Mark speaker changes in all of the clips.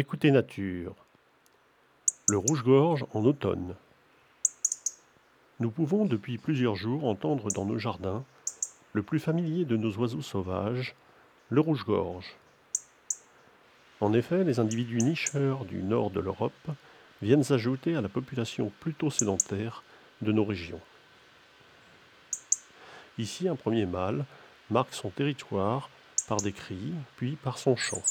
Speaker 1: Écoutez nature. Le rouge-gorge en automne. Nous pouvons depuis plusieurs jours entendre dans nos jardins le plus familier de nos oiseaux sauvages, le rouge-gorge. En effet, les individus nicheurs du nord de l'Europe viennent s'ajouter à la population plutôt sédentaire de nos régions. Ici, un premier mâle marque son territoire par des cris, puis par son chant.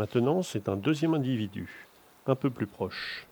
Speaker 1: Maintenant, c'est un deuxième individu, un peu plus proche.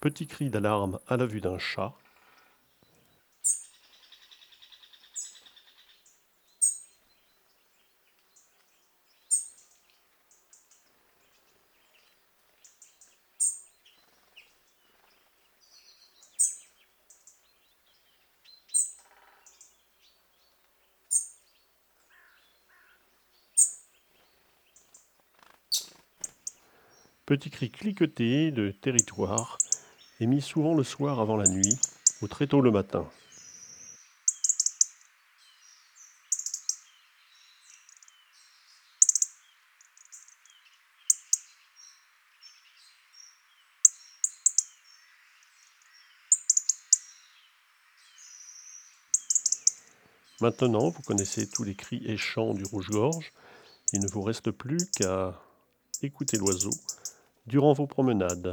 Speaker 1: Petit cri d'alarme à la vue d'un chat. Petit cri cliqueté de territoire émis souvent le soir avant la nuit ou très tôt le matin. Maintenant, vous connaissez tous les cris et chants du rouge-gorge. Il ne vous reste plus qu'à écouter l'oiseau durant vos promenades.